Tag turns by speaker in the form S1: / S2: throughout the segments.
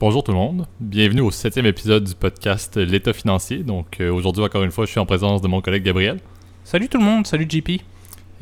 S1: Bonjour tout le monde, bienvenue au septième épisode du podcast L'État financier. Donc euh, aujourd'hui encore une fois, je suis en présence de mon collègue Gabriel.
S2: Salut tout le monde, salut JP.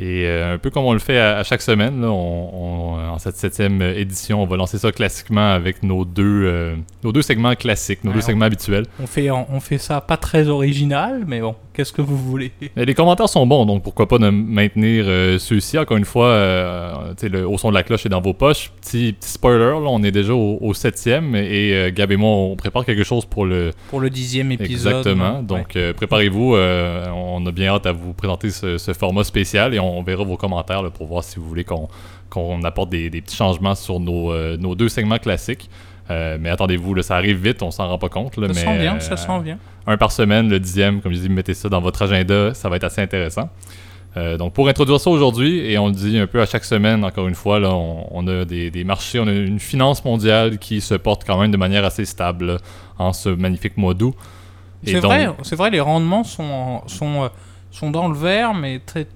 S1: Et euh, un peu comme on le fait à, à chaque semaine, là, on- on- en cette septième édition, on va lancer ça classiquement avec nos deux, euh, nos deux segments classiques, nos
S2: Ouais,
S1: deux
S2: on-
S1: segments habituels.
S2: On fait, on fait ça pas très original, mais bon, qu'est-ce que vous voulez?
S1: Mais les commentaires sont bons, donc pourquoi pas de maintenir euh, ceux-ci? Encore une fois, euh, le au son de la cloche est dans vos poches. Petit, petit spoiler, là, on est déjà au, au septième et euh, Gab et moi, on prépare quelque chose pour le,
S2: Pour le dixième épisode.
S1: Exactement.
S2: ouais.
S1: Donc, euh, préparez-vous. euh, on a bien hâte à vous présenter ce, ce format spécial et on verra vos commentaires là, pour voir si vous voulez qu'on qu'on apporte des, des petits changements sur nos, euh, nos deux segments classiques. Euh, mais attendez-vous, ça arrive vite, on s'en rend pas compte. Là,
S2: ça
S1: mais,
S2: sent bien,
S1: euh,
S2: ça sent bien.
S1: un par semaine, le dixième, comme je dis, mettez ça dans votre agenda, ça va être assez intéressant. Euh, donc pour introduire ça aujourd'hui, et on le dit un peu à chaque semaine, encore une fois, là, on, on a des, des marchés, on a une finance mondiale qui se porte quand même de manière assez stable là, en ce magnifique mois d'août.
S2: C'est
S1: donc-
S2: vrai, vrai, les rendements sont, sont, euh, sont dans le vert, mais très,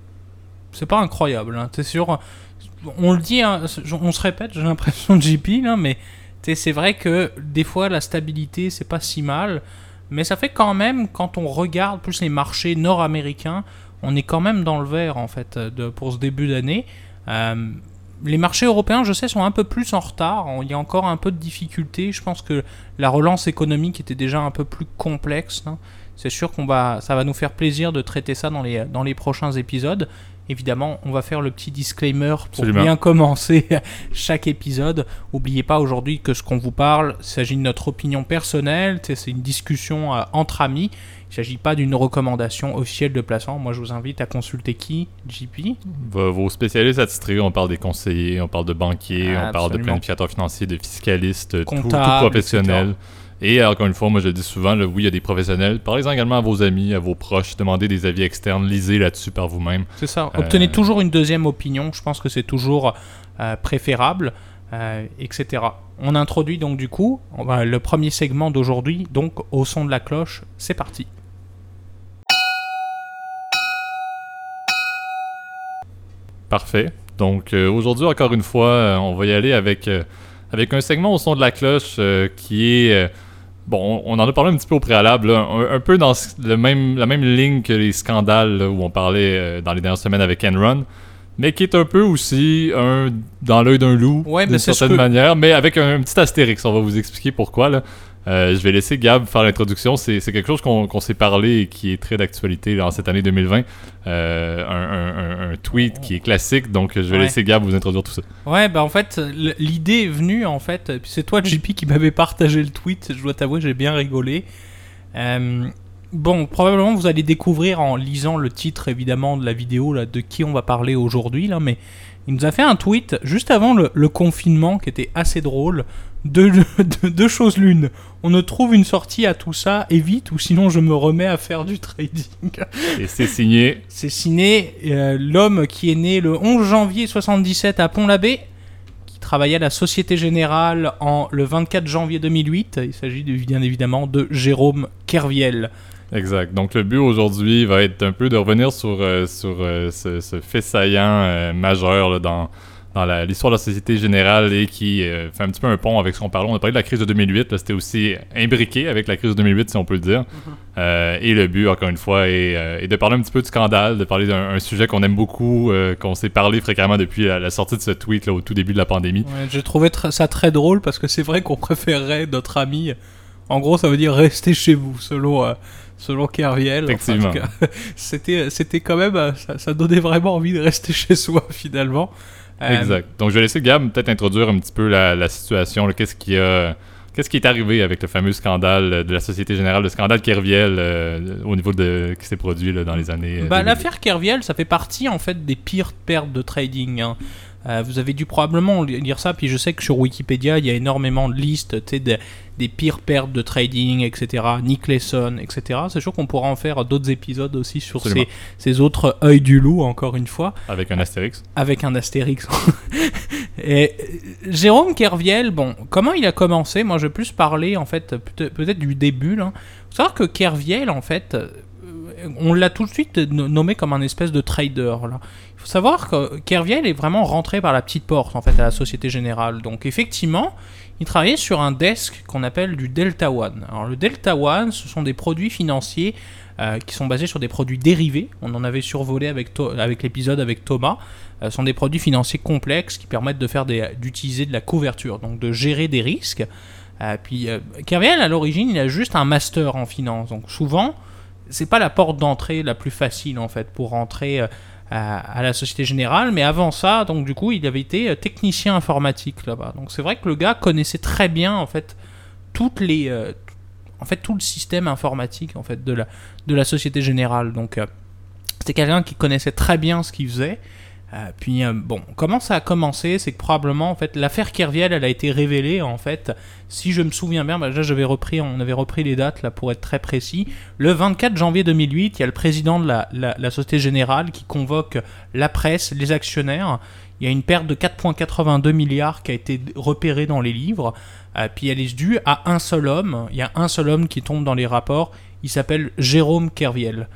S2: c'est pas incroyable. Hein. Sûr On le dit, hein, on se répète, j'ai l'impression de JP, là, mais c'est vrai que des fois la stabilité c'est pas si mal, mais ça fait quand même quand on regarde plus les marchés nord-américains, on est quand même dans le vert en fait pour ce début d'année. Euh, les marchés européens, je sais, sont un peu plus en retard. Il y a encore un peu de difficultés. Je pense que la relance économique était déjà un peu plus complexe. hein. C'est sûr qu'on va, ça va nous faire plaisir de traiter ça dans les, dans les prochains épisodes. Évidemment, on va faire le petit disclaimer pour
S1: Absolument.
S2: bien commencer chaque épisode. N'oubliez pas aujourd'hui que ce qu'on vous parle, s'agit de notre opinion personnelle. C'est une discussion euh, entre amis. Il ne s'agit pas d'une recommandation officielle de placement. Moi, je vous invite à consulter qui? JP
S1: Vos spécialistes attitrés, on parle des conseillers, on parle de banquiers,
S2: Ah,
S1: on parle de planificateurs financiers, de fiscalistes, tout, tout professionnel. Et euh, encore une fois, moi je le dis souvent, là, oui, il y a des professionnels. Parlez-en également à vos amis, à vos proches, demandez des avis externes, lisez là-dessus par vous-même.
S2: C'est ça.
S1: Euh,
S2: Obtenez toujours une deuxième opinion. Je pense que c'est toujours euh, préférable, euh, etc. On introduit donc du coup va- le premier segment d'aujourd'hui, donc au son de la cloche. C'est parti.
S1: Parfait. Donc euh, aujourd'hui, encore une fois, euh, on va y aller avec, euh, avec un segment au son de la cloche qui est... bon, on en a parlé un petit peu au préalable, là, un, un peu dans le même, la même ligne que les scandales là, où on parlait euh, dans les dernières semaines avec Enron, mais qui est un peu aussi un dans l'œil d'un loup,
S2: Ouais,
S1: d'une
S2: ce
S1: certaine
S2: que-
S1: manière, mais avec un, petit astérix. On va vous expliquer pourquoi. Là. Euh, je vais laisser Gab faire l'introduction. C'est quelque chose qu'on s'est parlé et qui est très d'actualité en cette année 2020. Euh, un, un- tweet qui est classique, donc je vais
S2: Ouais.
S1: laisser Gab vous introduire tout ça.
S2: Ouais, bah en fait, l'idée est venue en fait. puis C'est toi, JP, qui m'avait partagé le tweet. Je dois t'avouer, j'ai bien rigolé. Euh, bon, probablement vous allez découvrir en lisant le titre évidemment de la vidéo là, de qui on va parler aujourd'hui là, mais il nous a fait un tweet juste avant le, le confinement qui était assez drôle. Deux, choses l'une. On ne trouve une sortie à tout ça et vite, ou sinon je me remets à faire du trading.
S1: Et c'est signé.
S2: C'est signé euh, l'homme qui est né le 11 janvier 77 à Pont-l'Abbé, qui travaillait à la Société Générale en le 24 janvier 2008. Il s'agit bien évidemment de Jérôme Kerviel.
S1: Exact. Donc le but aujourd'hui va être un peu de revenir sur, euh, sur euh, ce, ce fait saillant majeur là, dans, dans l'histoire de la Société Générale et qui euh, fait un petit peu un pont avec ce qu'on parlait. On a parlé de la crise de 2008. là, C'était aussi imbriqué avec la crise de 2008, si on peut le dire. Euh, et le but, encore une fois, est, euh, est de parler un petit peu du scandale, de parler d'un un sujet qu'on aime beaucoup, qu'on s'est parlé fréquemment depuis la, la sortie de ce tweet là, au tout début de la pandémie.
S2: Ouais, J'ai trouvé tr- ça très drôle parce que c'est vrai qu'on préférerait notre ami. En gros, ça veut dire rester chez vous, selon, selon Kerviel.
S1: Effectivement.
S2: c'était, c'était quand même. Ça, ça donnait vraiment envie de rester chez soi finalement. Euh,
S1: Exact. Donc, je vais laisser Gab peut-être introduire un petit peu la, la situation. Qu'est-ce qui a. Qu'est-ce qui est arrivé avec le fameux scandale de la Société Générale, le scandale Kerviel euh, au niveau de qui s'est produit là, dans les années. euh, 2000?
S2: l'affaire Kerviel, ça fait partie en fait des pires pertes de trading. hein. Euh, vous avez dû probablement li- lire ça, puis je sais que sur Wikipédia, il y a énormément de listes de- des pires pertes de trading, etc. Nick Leeson, etc. C'est sûr qu'on pourra en faire d'autres épisodes aussi sur ces, ces autres œils du loup, encore une fois,
S1: Avec un astérix.
S2: avec un astérix. Et euh, Jérôme Kerviel, bon, comment il a commencé? Moi, je vais plus parler en fait peut- peut-être du début. Là. Faut savoir que Kerviel, en fait, euh, on l'a tout de suite no- nommé comme un espèce de trader. Là. Il faut savoir que Kerviel est vraiment rentré par la petite porte en fait à la Société Générale. Donc effectivement, il travaillait sur un desk qu'on appelle du Delta One. Alors le Delta One, ce sont des produits financiers euh, qui sont basés sur des produits dérivés. On en avait survolé avec, l'épisode avec Thomas. Euh, ce sont des produits financiers complexes qui permettent d'utiliser de la couverture, donc de gérer des risques. Euh, puis euh, Kerviel, à l'origine, il a juste un master en finance. Donc souvent, c'est pas la porte d'entrée la plus facile en fait pour rentrer à, la Société Générale. Mais avant ça, donc du coup, il avait été euh, technicien informatique là-bas. Donc c'est vrai que le gars connaissait très bien en fait toutes les, euh, en fait tout le système informatique en fait de la de la Société Générale. Donc euh, c'était quelqu'un qui connaissait très bien ce qu'il faisait. Euh, puis euh, bon, comment ça a commencé C'est que probablement en fait l'affaire Kerviel, elle a été révélée en fait. Si je me souviens bien, bah, on avait repris les dates là pour être très précis. Le 24 janvier 2008, il y a le président de la Société Générale qui convoque la presse, les actionnaires. Il y a une perte de 4,82 milliards qui a été repérée dans les livres. Euh, puis elle est due à un seul homme. Il y a un seul homme qui tombe dans les rapports. Il s'appelle Jérôme Kerviel.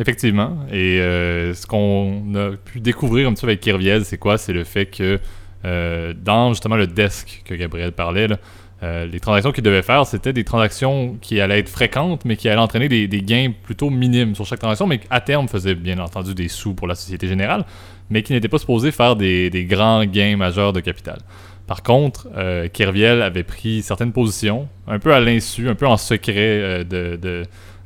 S1: Effectivement. Et euh, ce qu'on a pu découvrir un petit peu avec Kerviel, c'est quoi? C'est le fait que euh, dans justement le desk que Gabriel parlait, là, euh, les transactions qu'il devait faire, c'était des transactions qui allaient être fréquentes, mais qui allaient entraîner des, gains plutôt minimes sur chaque transaction, mais à terme faisaient bien entendu des sous pour la Société Générale, mais qui n'étaient pas supposés faire des, grands gains majeurs de capital. Par contre, euh, Kerviel avait pris certaines positions, un peu à l'insu, un peu en secret de,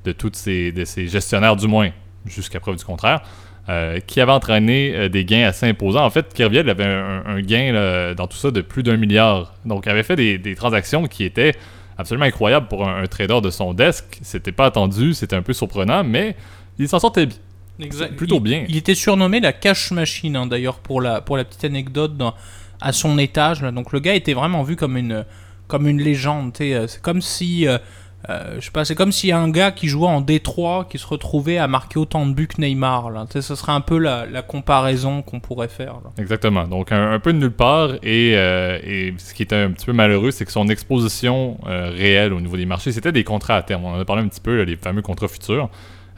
S1: de, tous ces, ces gestionnaires, du moins, jusqu'à preuve du contraire, euh, qui avaient entraîné euh, des gains assez imposants. En fait, Kerviel avait un, un gain là, dans tout ça de plus d'un milliard. Donc, il avait fait des, des transactions qui étaient absolument incroyables pour un, un trader de son desk. C'était pas attendu, c'était un peu surprenant, mais il s'en sortait bien.
S2: Exact.
S1: Plutôt bien.
S2: Il était surnommé la cash machine, hein, d'ailleurs, pour la, pour la petite anecdote, dans- à son étage. là. Donc le gars était vraiment vu comme une, comme une légende. euh, C'est comme si. euh, euh, je sais pas, c'est comme s'il y a un gars qui jouait en Détroit qui se retrouvait à marquer autant de buts que Neymar. Là. Tu sais, Ce serait un peu la, comparaison qu'on pourrait faire.
S1: Exactement. Donc, un, peu de nulle part. Et, euh, ce qui était un petit peu malheureux, c'est que son exposition euh, réelle au niveau des marchés, c'était des contrats à terme. On en a parlé un petit peu, les fameux contrats futurs.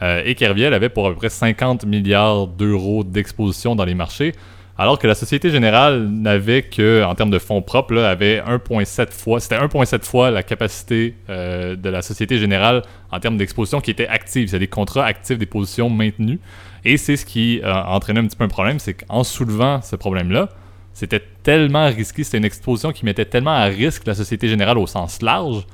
S1: Et Kerviel avait pour à peu près 50 milliards d'euros d'exposition dans les marchés, alors que la Société Générale n'avait que, en termes de fonds propres, avait 1,7 fois, c'était 1,7 fois la capacité euh, de la Société Générale en termes d'exposition qui était active. C'est des contrats actifs, des positions maintenues. Et c'est ce qui euh, entraînait un petit peu un problème, c'est qu'en soulevant ce problème-là, c'était tellement risqué, c'était une exposition qui mettait tellement à risque la Société Générale au sens large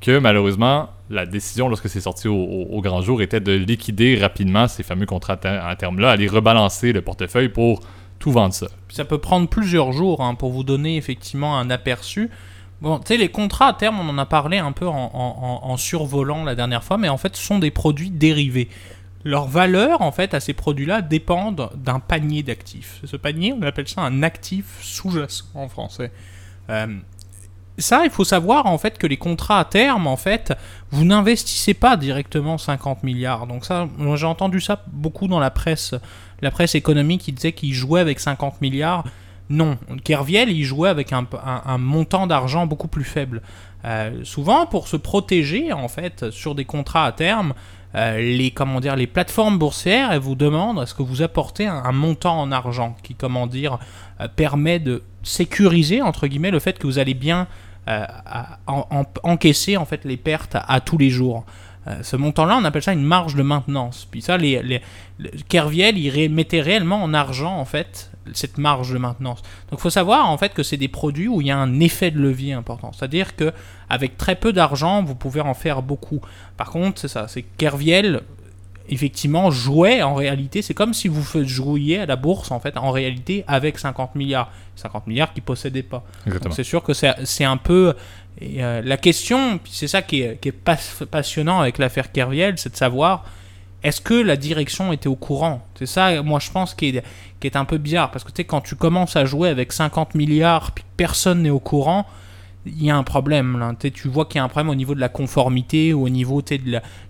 S1: que malheureusement, la décision, lorsque c'est sorti au, grand jour, était de liquider rapidement ces fameux contrats à à terme-là, aller rebalancer le portefeuille pour tout vendre ça.
S2: Ça peut prendre plusieurs jours hein, pour vous donner effectivement un aperçu. Bon, tu sais, les contrats à terme, on en a parlé un peu en survolant la dernière fois, mais en fait, ce sont des produits dérivés. Leur valeur, en fait, à ces produits-là dépendent d'un panier d'actifs. Ce panier, on appelle ça un actif sous-jacent en français. Euh, ça, il faut savoir en fait que les contrats à terme, en fait, vous n'investissez pas directement 50 milliards. Donc ça, j'ai entendu ça beaucoup dans la presse, la presse économique qui disait qu'il jouait avec 50 milliards. Non, Kerviel, il jouait avec un, montant d'argent beaucoup plus faible. Euh, souvent, pour se protéger, en fait, sur des contrats à terme, euh, les, comment dire, les plateformes boursières, elles vous demandent est-ce que vous apportez un, montant en argent qui, comment dire, euh, permet de sécuriser, entre guillemets, le fait que vous allez bien à- en- en- encaisser, en fait, les pertes à, tous les jours. Euh, ce montant-là, on appelle ça une marge de maintenance. Puis ça, les, les, le- Kerviel, il mettait réellement en argent, en fait, cette marge de maintenance. Donc, il faut savoir, en fait, que c'est des produits où il y a un effet de levier important. C'est-à-dire que avec très peu d'argent, vous pouvez en faire beaucoup. Par contre, c'est ça, c'est Kerviel, effectivement, jouait en réalité, c'est comme si vous jouiez à la bourse, en fait, en réalité, avec 50 milliards. 50 milliards qu'ils possédaient pas. C'est sûr que c'est un peu et, euh, la question, c'est ça qui est, qui est pas- passionnant avec l'affaire Kerviel, c'est de savoir est-ce que la direction était au courant? C'est ça, moi je pense, qui est, qui est un peu bizarre parce que tu sais, quand tu commences à jouer avec 50 milliards puis personne n'est au courant, il y a un problème là. Tu vois qu'il y a un problème au niveau de la conformité ou au niveau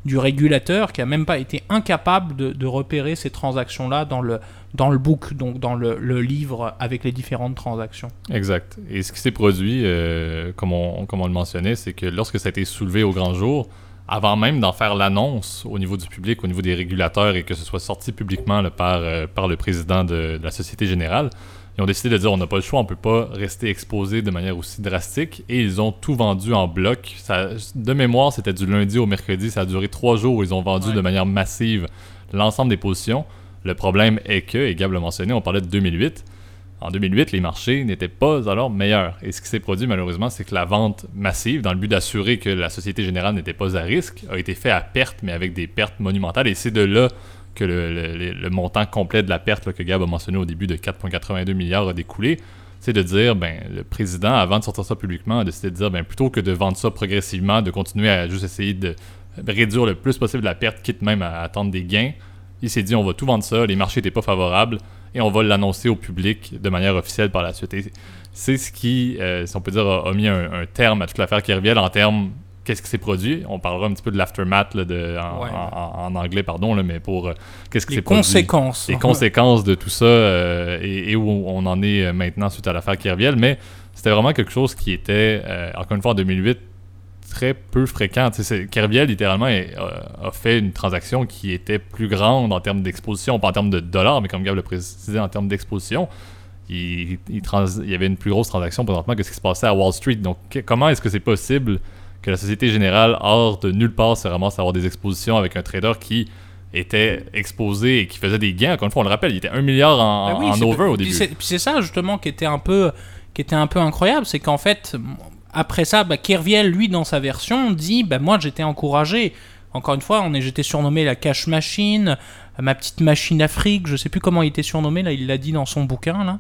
S2: du régulateur qui a même pas été incapable de, repérer ces transactions là dans le dans le book, donc dans le, livre avec les différentes transactions.
S1: Exact. Et ce qui s'est produit, euh, comme, on, le mentionnait, c'est que lorsque ça a été soulevé au grand jour, avant même d'en faire l'annonce au niveau du public, au niveau des régulateurs et que ce soit sorti publiquement euh, par le président de, la Société Générale, ils ont décidé de dire on n'a pas le choix, on peut pas rester exposé de manière aussi drastique et ils ont tout vendu en bloc. Ça, de mémoire, c'était du lundi au mercredi, ça a duré trois jours où ils ont vendu de manière massive l'ensemble des positions. Le problème est que, et Gab l'a mentionné, on parlait de 2008 en 2008, les marchés n'étaient pas alors meilleurs. Et ce qui s'est produit malheureusement, c'est que la vente massive, dans le but d'assurer que la Société Générale n'était pas à risque, a été faite à perte, mais avec des pertes monumentales. Et c'est de là que le, montant complet de la perte que Gab a mentionné au début de 4,82 milliards a découlé. C'est de dire, ben, le président, avant de sortir ça publiquement, a décidé de dire, ben, plutôt que de vendre ça progressivement, de continuer à juste essayer de réduire le plus possible la perte, quitte même à attendre des gains, il s'est dit, on va tout vendre ça, les marchés n'étaient pas favorables et on va l'annoncer au public de manière officielle par la suite. c'est ce qui, euh, si on peut dire, a, mis un, terme à toute l'affaire Kerviel en termes qu'est-ce qui s'est produit. On parlera un petit peu de l'aftermath en, anglais, pardon, là, mais pour euh, qu'est-ce qui s'est produit?
S2: Les conséquences.
S1: Les conséquences de tout ça euh, et, où on en est maintenant suite à l'affaire Kerviel. Mais c'était vraiment quelque chose qui était, encore une fois, en 2008, très peu fréquent. Kerviel, littéralement, euh, a fait une transaction qui était plus grande en termes d'exposition, pas en termes de dollars, mais comme Gab l'a précisé, en termes d'exposition. Il, y avait une plus grosse transaction présentement que ce qui se passait à Wall Street. Donc, comment est-ce que c'est possible que la Société Générale, hors de nulle part, se ramasse à avoir des expositions avec un trader qui était exposé et qui faisait des gains. Encore une fois, on le rappelle, il était un milliard en, ben over au début.
S2: Puis c'est ça, justement, qui était un peu, qui était un peu incroyable. C'est qu'en fait, après ça, bah, Kerviel, lui, dans sa version, dit bah, Moi, j'étais encouragé. Encore une fois, on est, j'étais surnommé la cash machine, ma petite machine Afrique, je sais plus comment il était surnommé, là, il l'a dit dans son bouquin, là.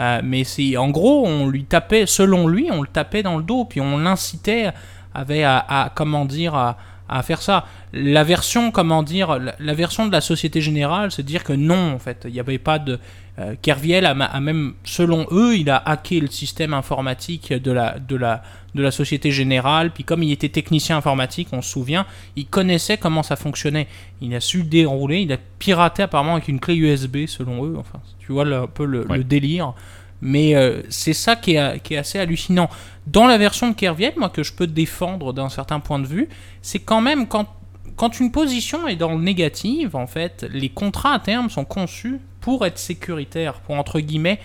S2: Euh, mais c'est en gros, on lui tapait, selon lui, on le tapait dans le dos, puis on l'incitait avait à, comment dire, à, faire ça. La version, comment dire, la, version de la Société Générale, c'est dire que non, en fait, il n'y avait pas de, euh, Kerviel a, même, selon eux, il a hacké le système informatique de la, de, la, de la Société Générale. Puis comme il était technicien informatique, on se souvient, il connaissait comment ça fonctionnait. Il a su dérouler, il a piraté apparemment avec une clé USB, selon eux. Enfin, tu vois un peu le, délire. Mais euh, c'est ça qui est, assez hallucinant. Dans la version de Kerviel, moi, que je peux défendre d'un certain point de vue, c'est quand même quand quand une position est dans le négatif, en fait, les contrats à terme sont conçus pour être sécuritaires, pour entre guillemets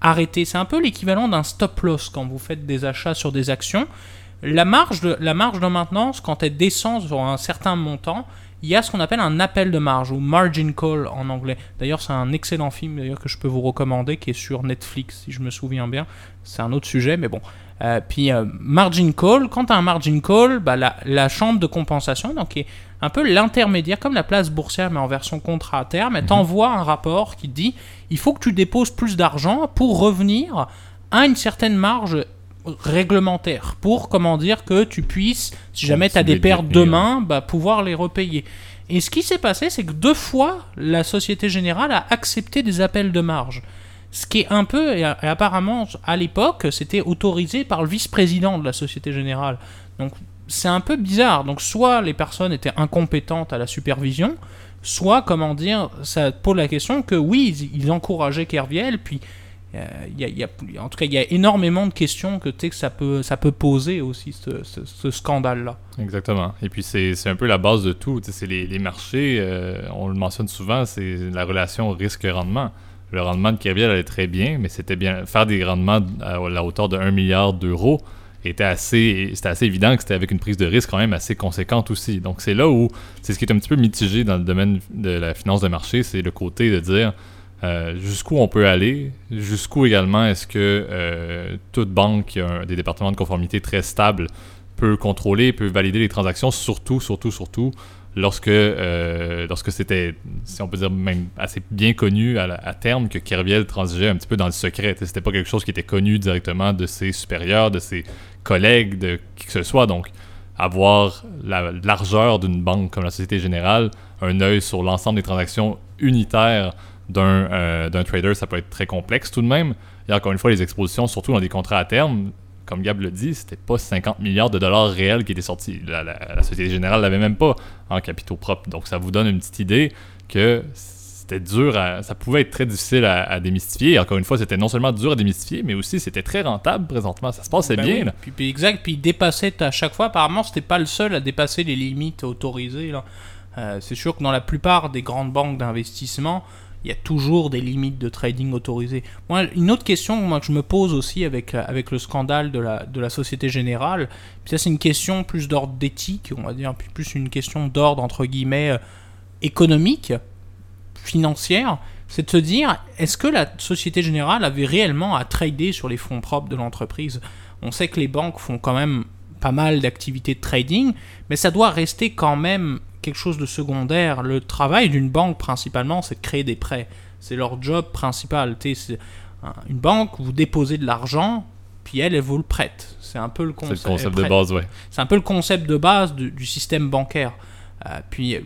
S2: arrêter. C'est un peu l'équivalent d'un stop loss quand vous faites des achats sur des actions. La marge de, la marge de maintenance, quand elle descend sur un certain montant, il y a ce qu'on appelle un appel de marge ou margin call en anglais. D'ailleurs, c'est un excellent film d'ailleurs que je peux vous recommander qui est sur Netflix si je me souviens bien. C'est un autre sujet, mais bon. Euh, puis euh, margin call, quand tu as un margin call, bah, la, chambre de compensation, donc est un peu l'intermédiaire, comme la place boursière mais en version contrat à terme, elle mhm. t'envoie un rapport qui dit il faut que tu déposes plus d'argent pour revenir à une certaine marge réglementaire pour comment dire que tu puisses si jamais tu as des pertes demain bah, pouvoir les repayer et ce qui s'est passé c'est que deux fois la Société Générale a accepté des appels de marge ce qui est un peu, et apparemment à l'époque, c'était autorisé par le vice-président de la Société Générale. Donc c'est un peu bizarre. Donc soit les personnes étaient incompétentes à la supervision, soit, comment dire, ça pose la question que oui, ils, encourageaient Kerviel, puis euh, il y, a, en tout cas, il y a énormément de questions que, que ça, peut, ça peut poser aussi, ce, scandale-là.
S1: Exactement. Et puis, c'est un peu la base de tout. C'est les, les, marchés, euh, on le mentionne souvent, c'est la relation risque-rendement le rendement de Kerviel allait très bien, mais c'était bien faire des rendements à la hauteur de 1 milliard d'euros était assez c'était assez évident que c'était avec une prise de risque quand même assez conséquente aussi. Donc c'est là où c'est ce qui est un petit peu mitigé dans le domaine de la finance de marché, c'est le côté de dire euh, jusqu'où on peut aller, jusqu'où également est-ce que euh, toute banque qui a des départements de conformité très stables peut contrôler, peut valider les transactions, surtout, surtout, surtout lorsque, euh, lorsque c'était, si on peut dire, même assez bien connu à, terme que Kerviel transigeait un petit peu dans le secret. C'était pas quelque chose qui était connu directement de ses supérieurs, de ses collègues, de qui que ce soit. Donc, avoir la largeur d'une banque comme la Société Générale, un œil sur l'ensemble des transactions unitaires euh, d'un trader, ça peut être très complexe tout de même. Et encore une fois, les expositions, surtout dans des contrats à terme, comme Gab le dit, c'était pas 50 milliards de dollars réels qui étaient sortis. La, Société Générale l'avait même pas en capitaux propres. Donc ça vous donne une petite idée que c'était dur à, ça pouvait être très difficile à, démystifier. Encore une fois, c'était non seulement dur à démystifier, mais aussi c'était très rentable présentement. Ça se passait
S2: Ben
S1: bien.
S2: oui.
S1: là.
S2: Puis, puis exact, puis il dépassait à chaque fois. Apparemment, c'était pas le seul à dépasser les limites autorisées. là. Euh, c'est sûr que dans la plupart des grandes banques d'investissement, il y a toujours des limites de trading autorisées. Moi, une autre question que je me pose aussi avec, euh, avec le scandale de la, de la Société Générale, ça c'est une question plus d'ordre d'éthique, on va dire, puis plus une question d'ordre entre guillemets euh, économique, financière, c'est de se dire, est-ce que la Société Générale avait réellement à trader sur les fonds propres de l'entreprise? On sait que les banques font quand même pas mal d'activités de trading, mais ça doit rester quand même quelque chose de secondaire. Le travail d'une banque, principalement, c'est de créer des prêts. C'est leur job principal. Une banque, vous déposez de l'argent, puis elle, elle vous le prête. C'est un peu le concept.
S1: le concept
S2: elle
S1: de base, ouais.
S2: C'est un peu le concept de base du, du système bancaire. Euh, puis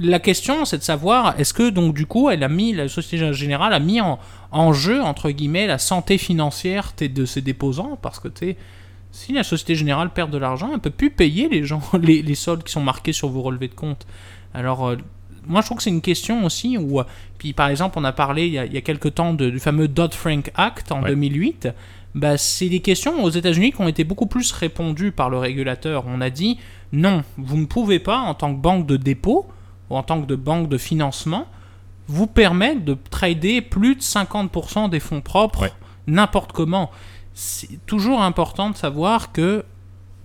S2: la question, c'est de savoir est-ce que donc du coup, elle a mis la Société Générale a mis en, en jeu entre guillemets la santé financière de ses déposants? Parce que tu sais, si la Société Générale perd de l'argent, elle peut plus payer les gens les, les soldes qui sont marqués sur vos relevés de compte. Alors euh, moi, je trouve que c'est une question aussi où, euh, puis par exemple, on a parlé il y a, il y a quelques temps de- du fameux Dodd-Frank Act en
S1: Ouais.
S2: 2008. Bah, c'est des questions aux États-Unis qui ont été beaucoup plus répondues par le régulateur. On a dit non, vous ne pouvez pas, en tant que banque de dépôt ou en tant que de banque de financement, vous permettre de trader plus de 50% des fonds propres
S1: Ouais.
S2: n'importe comment. C'est toujours important de savoir que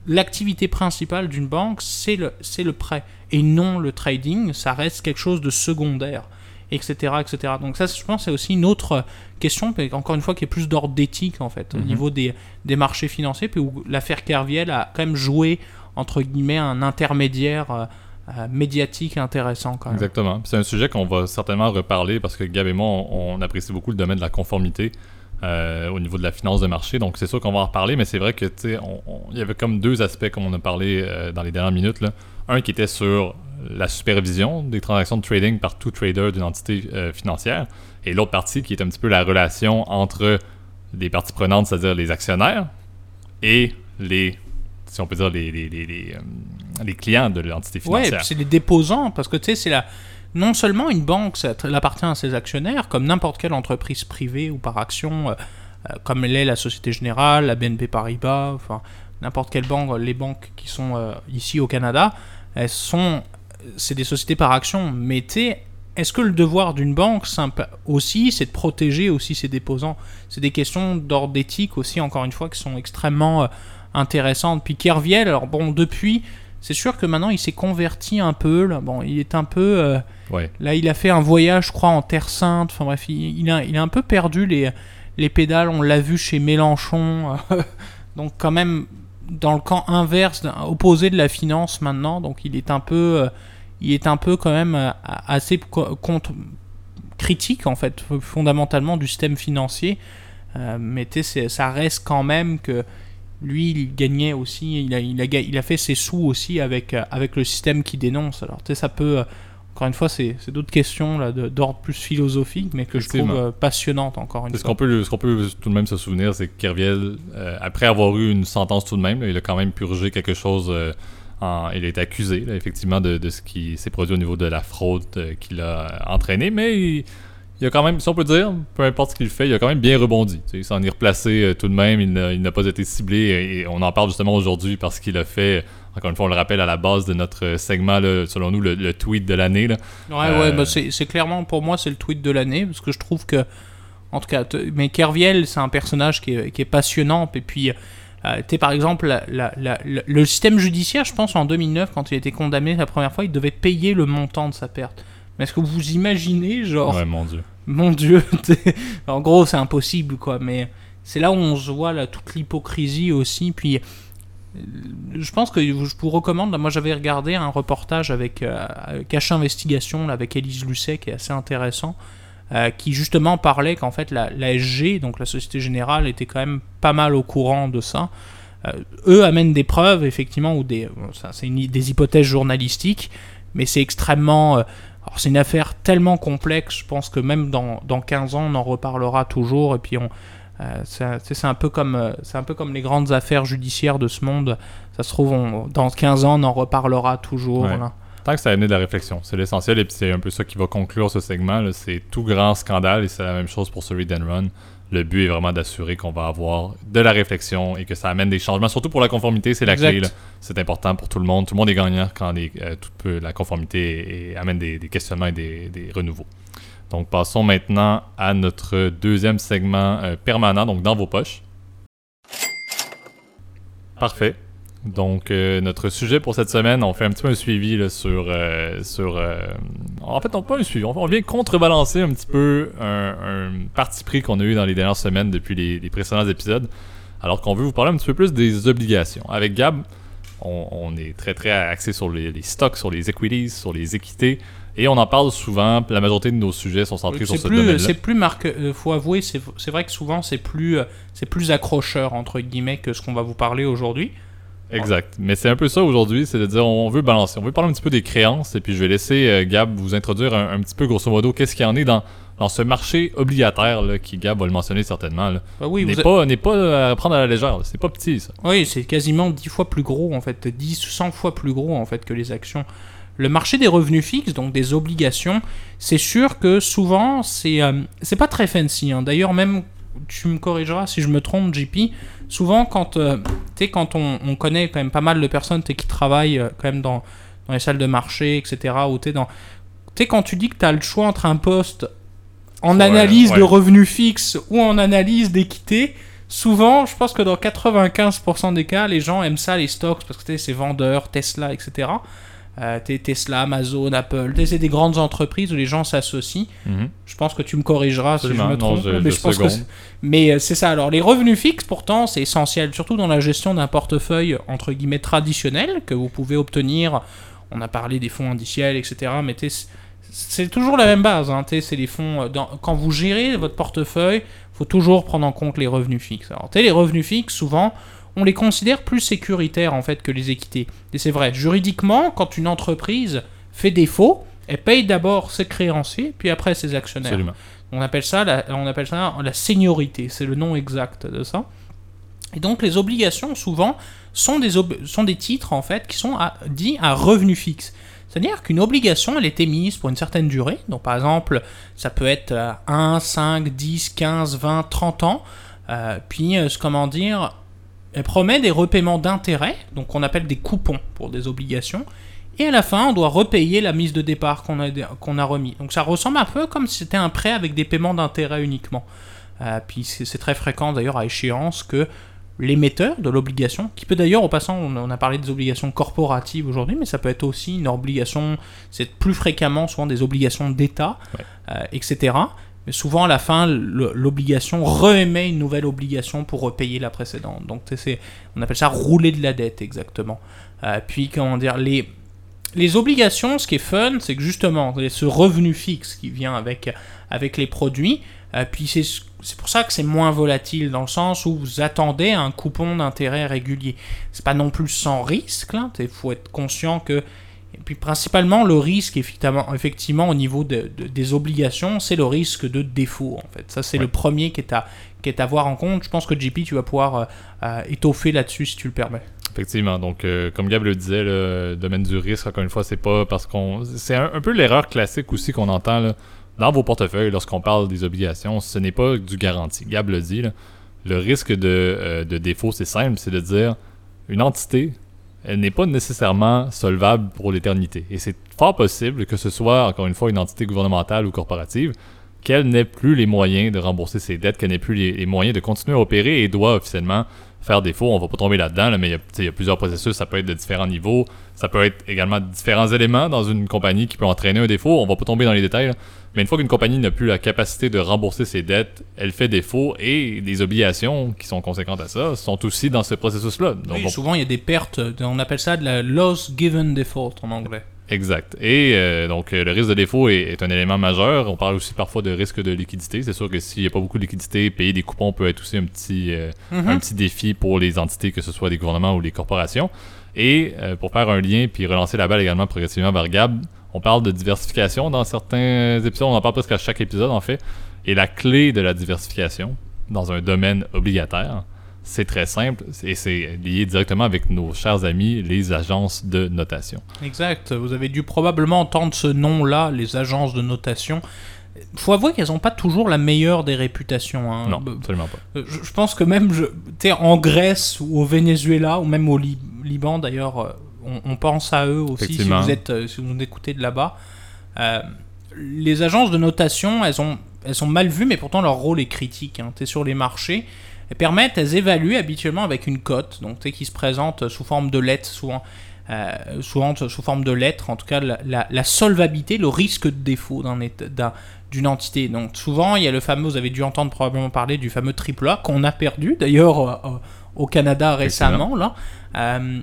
S2: l'activité principale d'une banque, c'est le, c'est le prêt et non le trading. Ça reste quelque chose de secondaire, etc. etc. Donc ça, je pense, c'est aussi une autre question, encore une fois, qui est plus d'ordre d'éthique, en fait, au
S1: Mhm.
S2: niveau des, des marchés financiers, puis où l'affaire Kerviel a quand même joué, entre guillemets, un intermédiaire euh, euh, médiatique intéressant, quand même.
S1: Exactement. C'est un sujet qu'on va certainement reparler parce que Gab et moi, on, on apprécie beaucoup le domaine de la conformité euh, au niveau de la finance de marché. Donc, c'est sûr qu'on va en reparler, mais c'est vrai que, il y avait comme deux aspects, comme on a parlé euh, dans les dernières minutes. Là. Un qui était sur la supervision des transactions de trading par tout trader d'une entité euh, financière, et l'autre partie qui est un petit peu la relation entre les parties prenantes, c'est-à-dire les actionnaires, et les, si on peut dire, les, les, les, clients de l'entité financière.
S2: puis c'est les déposants, parce que tu sais, c'est la. Non seulement une banque, elle appartient à ses actionnaires, comme n'importe quelle entreprise privée ou par action, euh, euh, comme l'est la Société Générale, la BNP Paribas, enfin n'importe quelle banque, les banques qui sont euh, ici au Canada, elles sont, c'est des sociétés par action. Mais est-ce que le devoir d'une banque aussi, c'est de protéger aussi ses déposants? C'est des questions d'ordre d'éthique aussi, encore une fois, qui sont extrêmement intéressantes. Puis Kerviel, alors bon, depuis, c'est sûr que maintenant il s'est converti un peu. Là. Bon, il est un peu. euh,
S1: Ouais.
S2: là, il a fait un voyage, je crois, en Terre Sainte. Enfin bref, il, il a, il a un peu perdu les, les pédales. On l'a vu chez Mélenchon. Donc, quand même, dans le camp inverse, opposé de la finance maintenant. Donc, il est un peu. euh, il est un peu quand même euh, assez co- contre critique en fait fondamentalement du système financier mais ça reste quand même que lui il gagnait aussi il a, il a, ga- il a fait ses sous aussi avec, euh, avec le système qu'il dénonce alors tu sais ça peut euh, encore une fois c'est d'autres questions là d'ordre plus philosophique mais que je trouve euh, passionnantes encore une fois
S1: qu'on peut, ce qu'on peut tout de même se souvenir, c'est que Kerviel, euh, après avoir eu une sentence tout de même, là, il a quand même purgé quelque chose. euh, en- il a été accusé, là, effectivement, de, de ce qui s'est produit au niveau de la fraude qu'il a entraîné, mais il, il a quand même, si on peut dire, peu importe ce qu'il fait, il a quand même bien rebondi. Il s'en est replacé euh, tout de même, il n'a, pas été ciblé, et, et on en parle justement aujourd'hui parce qu'il a fait, encore une fois, on le rappelle à la base de notre segment, là, selon nous, le, le tweet de l'année.
S2: Ouais,
S1: Euh,
S2: ouais, bah c'est clairement pour moi c'est le tweet de l'année parce que je trouve que en tout cas, mais Kerviel c'est un personnage qui est, qui est passionnant et puis euh, par exemple la- la- la- la- le système judiciaire, je pense en 2009 quand il a été condamné la première fois, il devait payer le montant de sa perte. Mais est-ce que vous imaginez genre
S1: Ouais, mon Dieu.
S2: Mon dieu, en gros c'est impossible quoi, mais c'est là où on se voit toute l'hypocrisie aussi. Puis euh, je pense que je vous recommande, moi j'avais regardé un reportage avec euh, Cache Investigation avec Élise Lucet qui est assez intéressant, euh, qui justement parlait qu'en fait la, SG, donc la Société Générale, était quand même pas mal au courant de ça. Euh, eux amènent des preuves effectivement ou des, c'est des hypothèses journalistiques, mais c'est extrêmement alors c'est une affaire tellement complexe, je pense que même dans, dans 15 ans, on en reparlera toujours. Et puis on, euh, c'est, un peu comme euh, c'est un peu comme les grandes affaires judiciaires de ce monde. Ça se trouve, on- dans 15 ans, on en reparlera toujours.
S1: Ouais.
S2: là.
S1: Tant que ça a amené de la réflexion, c'est l'essentiel et puis c'est un peu ça qui va conclure ce segment. C'est tout grand scandale et c'est la même chose pour ce read and run. Le but est vraiment d'assurer qu'on va avoir de la réflexion et que ça amène des changements. Surtout pour la conformité, c'est la
S2: Exact.
S1: clé. là. C'est important pour tout le monde. Tout le monde est gagnant quand les- euh, tout peut- la conformité et- amène des, des questionnements et des, des renouveaux. Donc passons maintenant à notre deuxième segment euh, permanent, donc dans vos poches. Parfait. Donc, euh, notre sujet pour cette semaine, on fait un petit peu un suivi là, sur. euh, sur euh, en fait, non pas un suivi, on, on vient contrebalancer un petit peu un, un parti pris qu'on a eu dans les dernières semaines depuis les, les précédents épisodes, alors qu'on veut vous parler un petit peu plus des obligations. Avec Gab, on, on est très très axé sur les, les stocks, sur les equities, sur les équités, et on en parle souvent. La majorité de nos sujets sont centrés sur ce domaine-là.
S2: c'est plus marque. euh, faut avouer, c'est c'est vrai que souvent c'est plus, euh, c'est plus accrocheur entre guillemets que ce qu'on va vous parler aujourd'hui.
S1: Exact. Mais c'est un peu ça aujourd'hui, c'est de dire on veut balancer. On veut parler un petit peu des créances et puis je vais laisser euh, Gab vous introduire un, un petit peu grosso modo qu'est-ce qu'il y en est dans, dans ce marché obligataire là, qui Gab va le mentionner certainement. Là.
S2: Bah oui,
S1: n'est
S2: vous a-
S1: pas, n'est pas à prendre à la légère, c'est pas petit ça.
S2: Oui, c'est quasiment 10 fois plus gros en fait, 10 100 fois plus gros en fait que les actions. Le marché des revenus fixes, donc des obligations, c'est sûr que souvent c'est euh, c'est pas très fancy. hein. D'ailleurs même tu me corrigeras si je me trompe, JP. Souvent quand euh, quand on, on connaît quand même pas mal de personnes qui travaillent euh, quand même dans, dans les salles de marché, etc. Ou tu dans tu quand tu dis que tu as le choix entre un poste en
S1: Ouais,
S2: analyse de revenus fixes ou en analyse d'équité, souvent, je pense que dans 95% des cas, les gens aiment ça, les stocks, parce que c'est vendeurs, Tesla, etc. Euh, t'es Tesla, Amazon, Apple, c'est des grandes entreprises où les gens s'associent.
S1: Mhm.
S2: Je pense que tu me corrigeras si je me
S1: Non,
S2: trompe.
S1: je-
S2: mais
S1: je
S2: je pense que
S1: seconde.
S2: c'est- mais euh, c'est ça. Alors, les revenus fixes, pourtant, c'est essentiel, surtout dans la gestion d'un portefeuille entre guillemets traditionnel que vous pouvez obtenir. On a parlé des fonds indiciels, etc. Mais c'est toujours la même base. Hein, c'est les fonds. euh, dans- quand vous gérez votre portefeuille, faut toujours prendre en compte les revenus fixes. Alors, les revenus fixes, souvent, on les considère plus sécuritaires en fait que les équités. Et c'est vrai. Juridiquement, quand une entreprise fait défaut, elle paye d'abord ses créanciers, puis après ses actionnaires.
S1: Absolument.
S2: On appelle ça la, on appelle ça la seniorité, c'est le nom exact de ça. Et donc les obligations souvent sont des, sont des titres en fait qui sont à- dits à revenu fixe. C'est-à-dire qu'une obligation elle est émise pour une certaine durée. Donc par exemple ça peut être euh, 1, 5, 10, 15, 20, 30 ans. Euh, puis euh, comment dire, elle promet des repaiements d'intérêts, donc on appelle des coupons pour des obligations. Et à la fin, on doit repayer la mise de départ qu'on a, qu'on a remis. Donc ça ressemble un peu comme si c'était un prêt avec des paiements d'intérêt uniquement. Euh, puis c'est très fréquent d'ailleurs à échéance que l'émetteur de l'obligation, qui peut d'ailleurs, au passant, on on a parlé des obligations corporatives aujourd'hui, mais ça peut être aussi une obligation, c'est plus fréquemment souvent des obligations d'État,
S1: Ouais.
S2: euh, etc. Mais souvent, à la fin, l'obligation reémet une nouvelle obligation pour repayer la précédente. Donc, on appelle ça rouler de la dette, exactement. Euh, puis, comment dire, les, les obligations, ce qui est fun, c'est que justement, ce revenu fixe qui vient avec, avec les produits. euh, puis, c'est c'est pour ça que c'est moins volatile, dans le sens où vous attendez un coupon d'intérêt régulier. C'est pas non plus sans risque. Il faut être conscient que. Puis principalement, le risque, effectivement, effectivement au niveau de- de- des obligations, c'est le risque de défaut, en fait. Ça, c'est
S1: Ouais.
S2: le premier qui est, à, qui est à voir en compte. Je pense que JP, tu vas pouvoir euh, euh, étoffer là-dessus si tu le permets.
S1: Effectivement. Donc, euh, comme Gab le disait, le domaine du risque, encore une fois, c'est pas parce qu'on. C'est un, un peu l'erreur classique aussi qu'on entend là, dans vos portefeuilles lorsqu'on parle des obligations. Ce n'est pas du garanti. Gab le dit. là. Le risque de, euh, de défaut, c'est simple c'est de dire une entité, elle n'est pas nécessairement solvable pour l'éternité. Et c'est fort possible que ce soit, encore une fois, une entité gouvernementale ou corporative, qu'elle n'ait plus les moyens de rembourser ses dettes, qu'elle n'ait plus les, les moyens de continuer à opérer et doit officiellement faire défaut. On va pas tomber là-dedans, là, mais il y, a, y plusieurs processus, ça peut être de différents niveaux, ça peut être également différents éléments dans une compagnie qui peut entraîner un défaut. On va pas tomber dans les détails, là. mais une fois qu'une compagnie n'a plus la capacité de rembourser ses dettes, elle fait défaut et des obligations qui sont conséquentes à ça sont aussi dans ce processus-là. Donc,
S2: Oui,
S1: on-
S2: souvent, il y a des pertes, on appelle ça de la loss given default en anglais.
S1: Exact. Et euh, donc, euh, le risque de défaut est, est un élément majeur. On parle aussi parfois de risque de liquidité. C'est sûr que s'il n'y a pas beaucoup de liquidité, payer des coupons peut être aussi un petit, euh,
S2: Mhm.
S1: un petit défi pour les entités, que ce soit des gouvernements ou les corporations. Et euh, pour faire un lien, puis relancer la balle également progressivement vers Gab, on parle de diversification dans certains épisodes. On en parle presque à chaque épisode, en fait. Et la clé de la diversification dans un domaine obligataire, C'est très simple et c'est lié directement avec nos chers amis, les agences de notation.
S2: Exact. Vous avez dû probablement entendre ce nom-là, les agences de notation. Faut avouer qu'elles n'ont pas toujours la meilleure des réputations. hein.
S1: Non, absolument pas.
S2: euh, Je, je pense que même je, en Grèce ou au Venezuela ou même au Li- Liban d'ailleurs, euh, on, on pense à eux aussi si vous êtes euh, si vous nous écoutez de là-bas. Euh, les agences de notation, elles ont elles sont mal vues, mais pourtant leur rôle est critique. Hein. T'es sur les marchés. Elles permettent, elles évaluent habituellement avec une cote, donc qui se présente sous forme de lettres, souvent, euh, souvent sous forme de lettres, en tout cas la, la- la solvabilité, le risque de défaut d'une entité. Donc souvent, il y a le fameux, vous avez dû entendre probablement parler du fameux triple A qu'on a perdu d'ailleurs euh, euh, au Canada récemment là. Euh,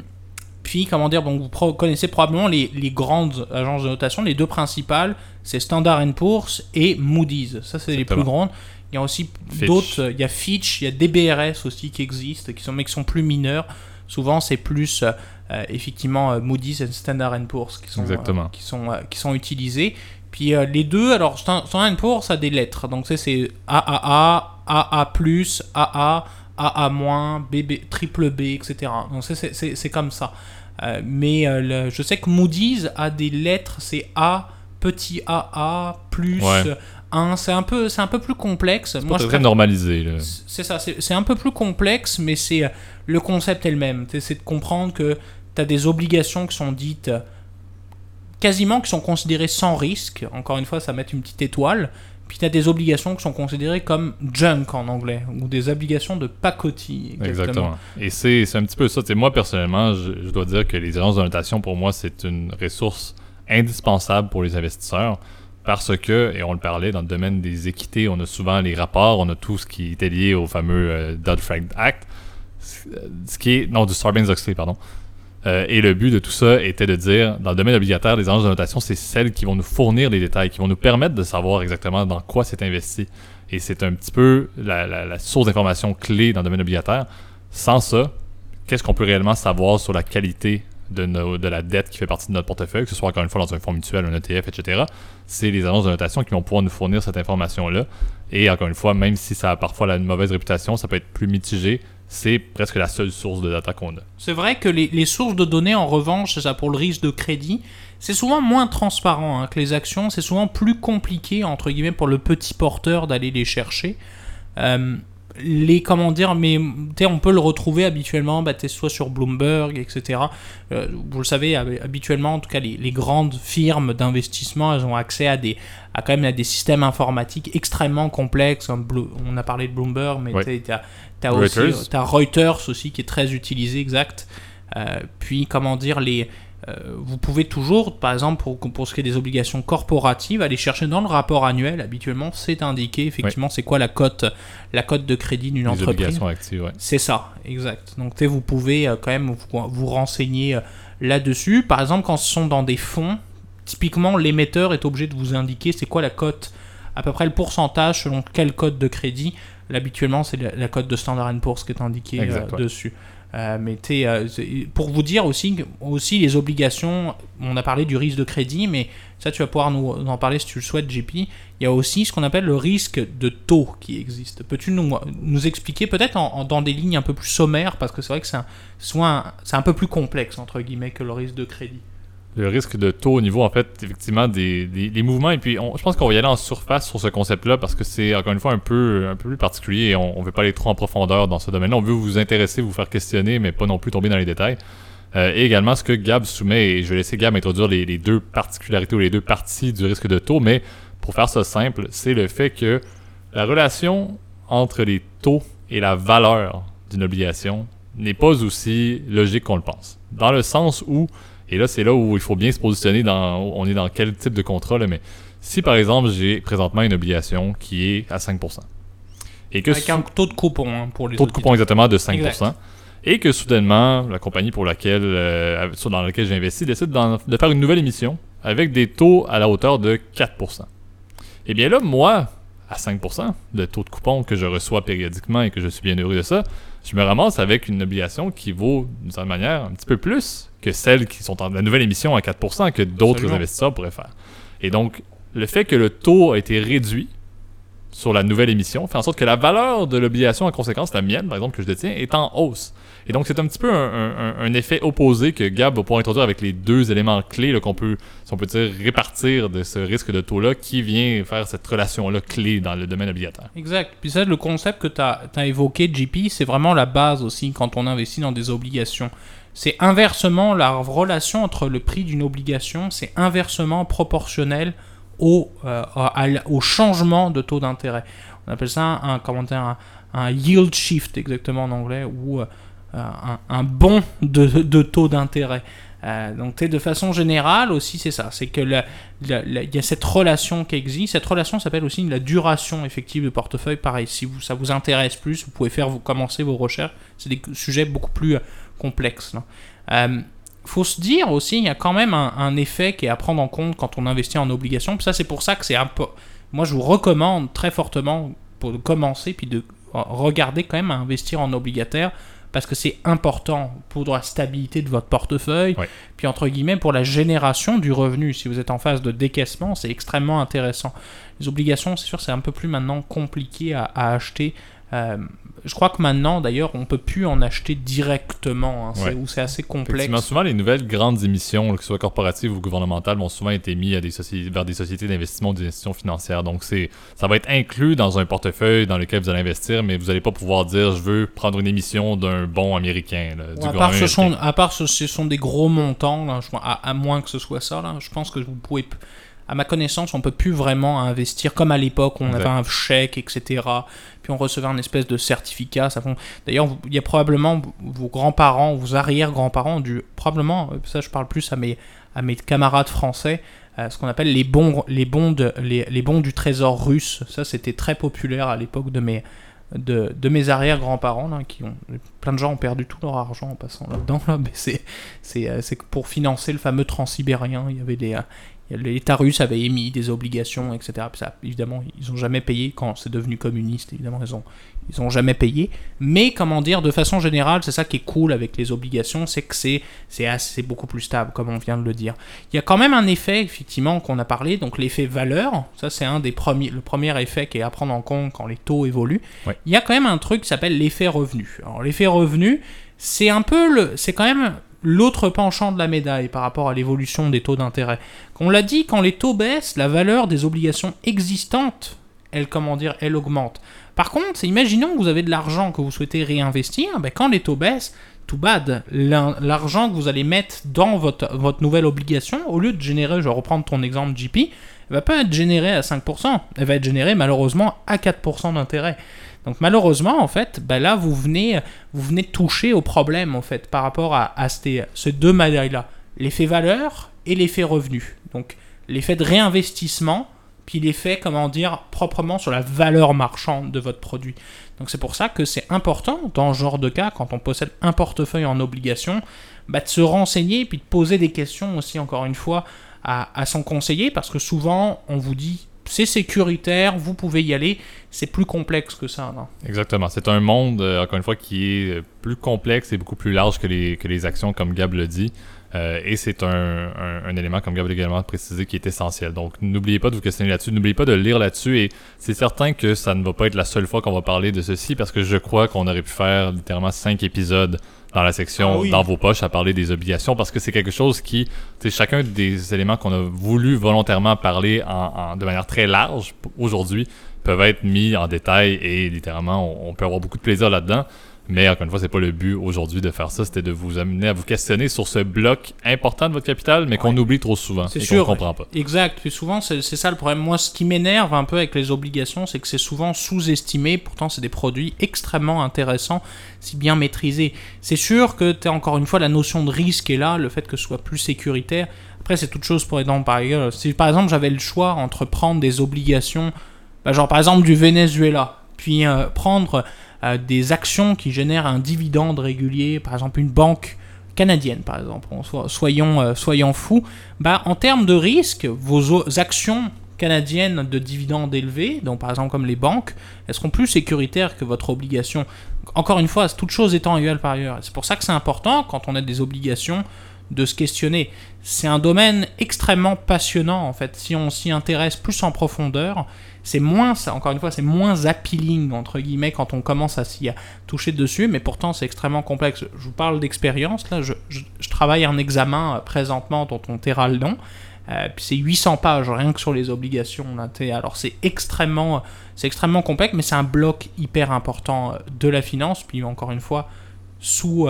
S2: puis comment dire, donc vous connaissez probablement les, les grandes agences de notation, les deux principales, c'est Standard Poor's et Moody's. Ça c'est les plus grandes. Il y a aussi d'autres, euh, il y a Fitch, il y a DBRS aussi qui existent, qui sont mais qui sont plus mineurs. Souvent c'est plus euh, euh, effectivement Moody's et Standard Poor's qui sont euh, qui sont euh, qui sont utilisés. Puis les deux, alors Stan- Standard Poor's a des lettres, donc c'est AAA, AA+, AA, AA-, BB, triple B, etc. Donc c'est- c'est c'est- c'est comme ça. Mais le- je sais que Moody's a des lettres, c'est A, petit AA, plus
S1: Ouais.
S2: 1, c'est un, peu- c'est un peu plus complexe.
S1: Moi, c'est
S2: je
S1: très normalisé.
S2: C'est ça, c'est un peu plus complexe, mais c'est euh, le concept est le même. C'est de comprendre que tu as des obligations qui sont dites euh, quasiment qui sont considérées sans risque. Encore une fois, ça met une petite étoile. Puis tu as des obligations qui sont considérées comme junk en anglais, ou des obligations de pacotille.
S1: Exactement. Et c'est un petit peu ça. Moi, personnellement, je, je dois dire que les agences de notation, pour moi, c'est une ressource indispensable pour les investisseurs parce que, et on le parlait dans le domaine des équités, on a souvent les rapports, on a tout ce qui était lié au fameux euh, Dodd-Frank Act, ce qui est, non, du Sarbanes-Oxley, pardon. Euh, et le but de tout ça était de dire, dans le domaine obligataire, les agences de notation, c'est celles qui vont nous fournir les détails, qui vont nous permettre de savoir exactement dans quoi c'est investi. Et c'est un petit peu la, la- la source d'information clé dans le domaine obligataire. Sans ça, qu'est-ce qu'on peut réellement savoir sur la qualité de, la dette qui fait partie de notre portefeuille, que ce soit encore une fois dans un fonds mutuel, un ETF, etc. C'est les agences de notation qui vont pouvoir nous fournir cette information-là. Et encore une fois, même si ça a parfois une mauvaise réputation, ça peut être plus mitigé, c'est presque la seule source de data qu'on a.
S2: C'est vrai que les, les sources de données, en revanche, c'est ça pour le risque de crédit, c'est souvent moins transparent hein, que les actions. C'est souvent plus compliqué, entre guillemets, pour le petit porteur d'aller les chercher. Euh, les, comment dire, mais tu sais, on peut le retrouver habituellement, bah, soit sur Bloomberg, etc. Euh, vous le savez, hab- habituellement, en tout cas, les, les grandes firmes d'investissement, elles ont accès à des, à quand même à des systèmes informatiques extrêmement complexes. comme on a parlé de Bloomberg, mais
S1: Ouais.
S2: tu t'as as aussi
S1: Reuters.
S2: aussi qui est très utilisé, exact. Euh, puis, comment dire, les, vous pouvez toujours, par exemple, pour, pour ce qui est des obligations corporatives, aller chercher dans le rapport annuel. Habituellement, c'est indiqué effectivement c'est quoi la cote, la cote de crédit d'une entreprise.
S1: obligations actives, ouais.
S2: C'est ça, exact. Donc vous pouvez euh, quand même vous, vous renseigner euh, là-dessus. Par exemple, quand ce sont dans des fonds, typiquement l'émetteur est obligé de vous indiquer c'est quoi la cote, à peu près le pourcentage selon quel code de crédit. Habituellement, c'est la, la cote de Standard Poor's qui est indiquée euh,
S1: ouais.
S2: dessus. Euh, mais euh, pour vous dire aussi, aussi les obligations, on a parlé du risque de crédit, mais ça tu vas pouvoir nous, en parler si tu le souhaites, JP. Il y a aussi ce qu'on appelle le risque de taux qui existe. Peux-tu nous, expliquer peut-être dans des lignes un peu plus sommaires, parce que c'est vrai que c'est un, un- un peu plus complexe entre guillemets que le risque de crédit.
S1: Le risque de taux au niveau, en fait, effectivement, des, des- mouvements. Et puis, on- je pense qu'on va y aller en surface sur ce concept-là parce que c'est, encore une fois, un peu, un peu plus particulier et on ne veut pas aller trop en profondeur dans ce domaine-là. On veut vous intéresser, vous faire questionner, mais pas non plus tomber dans les détails. Euh, et également, ce que Gab soumet, et je vais laisser Gab introduire les deux particularités ou les deux parties du risque de taux, mais pour faire ça simple, c'est le fait que la relation entre les taux et la valeur d'une obligation n'est pas aussi logique qu'on le pense. Dans le sens où, et là c'est là où il faut bien se positionner dans, on est dans quel type de contrat, là, mais si par exemple j'ai présentement une obligation qui est à 5%, et que
S2: Avec un taux de coupon hein, pour les
S1: taux de coupon exactement de 5%.
S2: Exact.
S1: Et que soudainement, la compagnie pour laquelle, euh, dans laquelle j'ai investi décide de faire une nouvelle émission avec des taux à la hauteur de 4%. Et bien là, moi, à 5%, de taux de coupon que je reçois périodiquement et que je suis bien heureux de ça, je me ramasse avec une obligation qui vaut, d'une certaine manière, un petit peu plus que celles qui sont en la nouvelle émission à 4% que d'autres investisseurs pourraient faire. Et donc, le fait que le taux a été réduit sur la nouvelle émission fait en sorte que la valeur de l'obligation en conséquence, la mienne par exemple que je détiens, est en hausse. Et donc c'est un petit peu un, effet opposé que Gab va pouvoir introduire avec les deux éléments clés qu'on peut, si on peut dire, répartir de ce risque de taux-là qui vient faire cette relation-là clé dans le domaine obligataire.
S2: Exact. Puis ça, le concept que tu as, as, évoqué, JP, c'est vraiment la base aussi quand on investit dans des obligations. C'est inversement la relation entre le prix d'une obligation, c'est inversement proportionnel au, euh, changement de taux d'intérêt. On appelle ça un, un, yield shift exactement en anglais, ou euh, un, un, bon de, de taux d'intérêt. Euh, donc de façon générale aussi c'est ça, c'est que il y a cette relation qui existe. Cette relation s'appelle aussi la duration effective de portefeuille. Pareil, si ça vous intéresse plus, vous pouvez faire vous commencer vos recherches. C'est des sujets beaucoup plus complexes. Euh, faut se dire aussi, il y a quand même un, effet qui est à prendre en compte quand on investit en obligations. ça, c'est pour ça que c'est un peu. Moi, je vous recommande très fortement pour commencer, puis de regarder quand même à investir en obligataire parce que c'est important pour la stabilité de votre portefeuille, puis entre guillemets pour la génération du revenu. Si vous êtes en phase de décaissement, c'est extrêmement intéressant. Les obligations, c'est sûr, c'est un peu plus maintenant compliqué à, à acheter euh, je crois que maintenant, d'ailleurs, on peut plus en acheter directement, hein, ou c'est assez complexe.
S1: Souvent, les nouvelles grandes émissions, que ce soit corporatives ou gouvernementales, vont souvent être émises à des vers des sociétés d'investissement ou des institutions financières. Donc, c'est, ça va être inclus dans un portefeuille dans lequel vous allez investir, mais vous n'allez pas pouvoir dire je veux prendre une émission d'un bon américain.
S2: à, part ce sont, à part ce, sont des gros montants, à, à, moins que ce soit ça, là, je pense que vous pouvez à ma connaissance, on peut plus vraiment investir comme à l'époque on avait un chèque, etc. Puis on recevait un espèce de certificat. Ça D'ailleurs, il y a probablement vos grands-parents, vos arrière-grands-parents ont dû probablement, ça je parle plus à mes, à mes camarades français, euh, ce qu'on appelle les bons, les, bons les, les bons du trésor russe. Ça, c'était très populaire à l'époque de mes, de, de mes arrière-grands-parents, qui ont plein de gens ont perdu tout leur argent en passant là-dedans, là, mais c'est, c'est, euh, c'est pour financer le fameux transsibérien, il y avait des, L'État russe avait émis des obligations, etc. Ça, évidemment, ils n'ont jamais payé quand c'est devenu communiste. Évidemment, ils ont, ils ont jamais payé. Mais comment dire, de façon générale, c'est ça qui est cool avec les obligations, c'est que c'est c'est beaucoup plus stable, comme on vient de le dire. Il y a quand même un effet, effectivement, qu'on a parlé, donc l'effet valeur. Ça, c'est un des premiers, le premier effet qui est à prendre en compte quand les taux évoluent. Il y a quand même un truc qui s'appelle l'effet revenu. Alors l'effet revenu, c'est un peu le, c'est quand même l'autre penchant de la médaille par rapport à l'évolution des taux d'intérêt. On l'a dit, quand les taux baissent, la valeur des obligations existantes, elle, comment dire, elle augmente. Par contre, imaginons que vous avez de l'argent que vous souhaitez réinvestir, ben quand les taux baissent, tout bad, l'argent que vous allez mettre dans votre, votre nouvelle obligation, au lieu de générer, je vais reprendre ton exemple JP, elle va pas être générée à 5%, elle va être générée malheureusement à 4% d'intérêt. Donc malheureusement, en fait, ben là, vous venez, vous venez toucher au problème, en fait, par rapport à, ces, deux médailles-là. L'effet valeur et l'effet revenu. Donc l'effet de réinvestissement, puis l'effet, comment dire, proprement sur la valeur marchande de votre produit. Donc c'est pour ça que c'est important, dans ce genre de cas, quand on possède un portefeuille en obligation, bah, de se renseigner, puis de poser des questions aussi, encore une fois, à son conseiller, parce que souvent, on vous dit c'est sécuritaire, vous pouvez y aller. C'est plus complexe que ça. Non?
S1: Exactement. C'est un monde, euh, encore une fois, qui est plus complexe et beaucoup plus large que les, que les actions, comme Gab le dit. Euh, et c'est un, un, élément, comme Gab l'a également précisé, qui est essentiel. Donc, n'oubliez pas de vous questionner là-dessus, n'oubliez pas de lire là-dessus. Et c'est certain que ça ne va pas être la seule fois qu'on va parler de ceci, parce que je crois qu'on aurait pu faire littéralement cinq épisodes dans la section ah dans vos poches à parler des obligations parce que c'est quelque chose qui, c'est chacun des éléments qu'on a voulu volontairement parler en, de manière très large aujourd'hui peuvent être mis en détail et littéralement on peut avoir beaucoup de plaisir là-dedans. Mais encore une fois, c'est pas le but aujourd'hui de faire ça, c'était de vous amener à vous questionner sur ce bloc important de votre capital, mais qu'on oublie trop souvent
S2: c'est sûr,
S1: qu'on comprend pas.
S2: Exact. Puis souvent, c'est ça le problème. Moi, ce qui m'énerve un peu avec les obligations, c'est que c'est souvent sous-estimé. Pourtant, c'est des produits extrêmement intéressants, si bien maîtrisés. C'est sûr que tu encore une fois la notion de risque est là, le fait que ce soit plus sécuritaire. Après, c'est toute chose pour exemple, par exemple, si par exemple j'avais le choix entre prendre des obligations, bah, genre par exemple du Venezuela, puis euh, prendre des actions qui génèrent un dividende régulier, par exemple une banque canadienne, par exemple, soyons, euh, soyons fous, bah, en termes de risque, vos actions canadiennes de dividendes élevés, donc par exemple comme les banques, elles seront plus sécuritaires que votre obligation. Encore une fois, toute chose étant égale par ailleurs. C'est pour ça que c'est important, quand on a des obligations, de se questionner. C'est un domaine extrêmement passionnant en fait. Si on s'y intéresse plus en profondeur, c'est moins, ça, encore une fois, c'est moins appealing entre guillemets quand on commence à s'y toucher dessus, mais pourtant c'est extrêmement complexe. Je vous parle d'expérience là, je, je, travaille un examen euh, présentement dont on taira le nom. Euh, puis c'est 800 pages rien que sur les obligations. Là, alors c'est extrêmement, c'est extrêmement complexe, mais c'est un bloc hyper important euh, de la finance. Puis encore une fois, sous,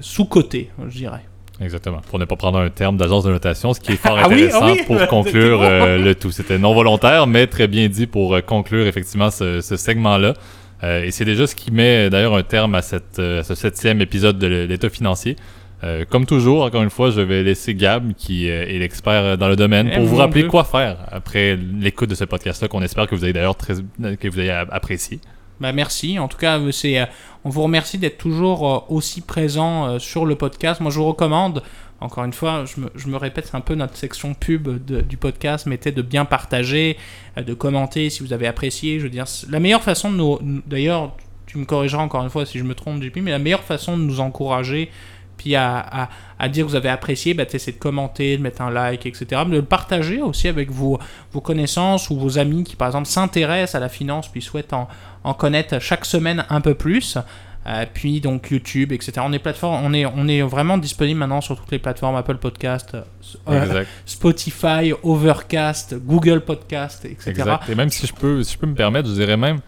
S2: sous côté, je dirais.
S1: Exactement. Pour ne pas prendre un terme d'agence de notation, ce qui est fort ah intéressant ah pour conclure euh, le tout. C'était non volontaire, mais très bien dit pour euh, conclure effectivement ce, segment-là. Euh, et c'est déjà ce qui met d'ailleurs un terme à, cette, ce septième épisode de l'état financier. comme toujours, encore une fois, je vais laisser Gab, qui est l'expert dans le domaine, pour vous rappeler quoi faire après l'écoute de ce podcast-là, qu'on espère que vous avez d'ailleurs très, que vous avez apprécié.
S2: Bah merci. En tout cas, c'est, euh, on vous remercie d'être toujours euh, aussi présent euh, sur le podcast. Moi, je vous recommande, encore une fois, je me, je me répète, c'est un peu notre section pub du podcast, mais de bien partager, de commenter si vous avez apprécié. Je veux dire, la meilleure façon de nous. D'ailleurs, tu me corrigeras encore une fois si je me trompe, JP, mais la meilleure façon de nous encourager puis à, dire que vous avez apprécié, bah, c'est de commenter, de mettre un like, etc. de le partager aussi avec vos, vos connaissances ou vos amis qui, par exemple, s'intéressent à la finance puis souhaitent en, en, connaître chaque semaine un peu plus. Euh, puis donc YouTube, etc. On est, plateforme, on, est, on est vraiment disponible maintenant sur toutes les plateformes Apple Podcast, euh, Spotify, Overcast, Google Podcast, etc.
S1: Exact. Et même si je peux, si je peux me permettre, je dirais même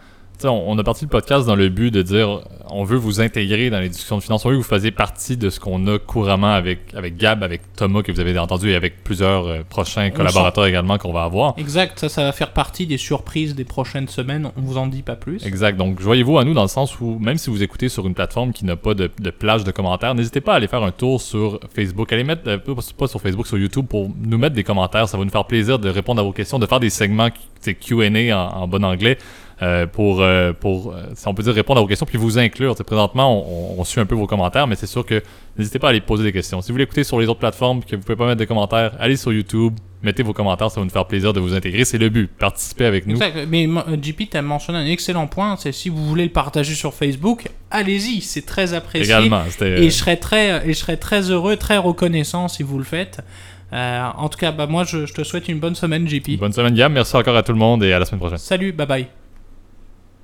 S1: on, a parti le podcast dans le but de dire on veut vous intégrer dans les discussions de finances, on veut que vous fassiez partie de ce qu'on a couramment avec, avec Gab, avec Thomas que vous avez entendu et avec plusieurs euh, prochains collaborateurs également qu'on va avoir.
S2: Exact, ça, ça va faire partie des surprises des prochaines semaines, on vous en dit pas plus.
S1: Exact, donc joignez-vous à nous dans le sens où même si vous écoutez sur une plateforme qui n'a pas de, plage de commentaires, n'hésitez pas à aller faire un tour sur Facebook, allez mettre, euh, pas sur Facebook, sur YouTube pour nous mettre des commentaires, ça va nous faire plaisir de répondre à vos questions, de faire des segments Q&A en bon anglais. Euh, pour, euh, pour euh, si on peut dire, répondre à vos questions, puis vous inclure. présentement, on, suit un peu vos commentaires, mais c'est sûr que n'hésitez pas à aller poser des questions. Si vous l'écoutez sur les autres plateformes, que vous pouvez pas mettre de commentaires, allez sur YouTube, mettez vos commentaires, ça va nous faire plaisir de vous intégrer. C'est le but, participez avec nous.
S2: Mais JP, tu as mentionné un excellent point, c'est si vous voulez le partager sur Facebook, allez-y, c'est très apprécié. Également, et je serais très, et je serais très heureux, très reconnaissant si vous le faites. en tout cas, bah, moi, je, je, te souhaite une bonne semaine, JP.
S1: Bonne semaine, Gab. Merci encore à tout le monde et à la semaine prochaine.
S2: Salut, bye bye.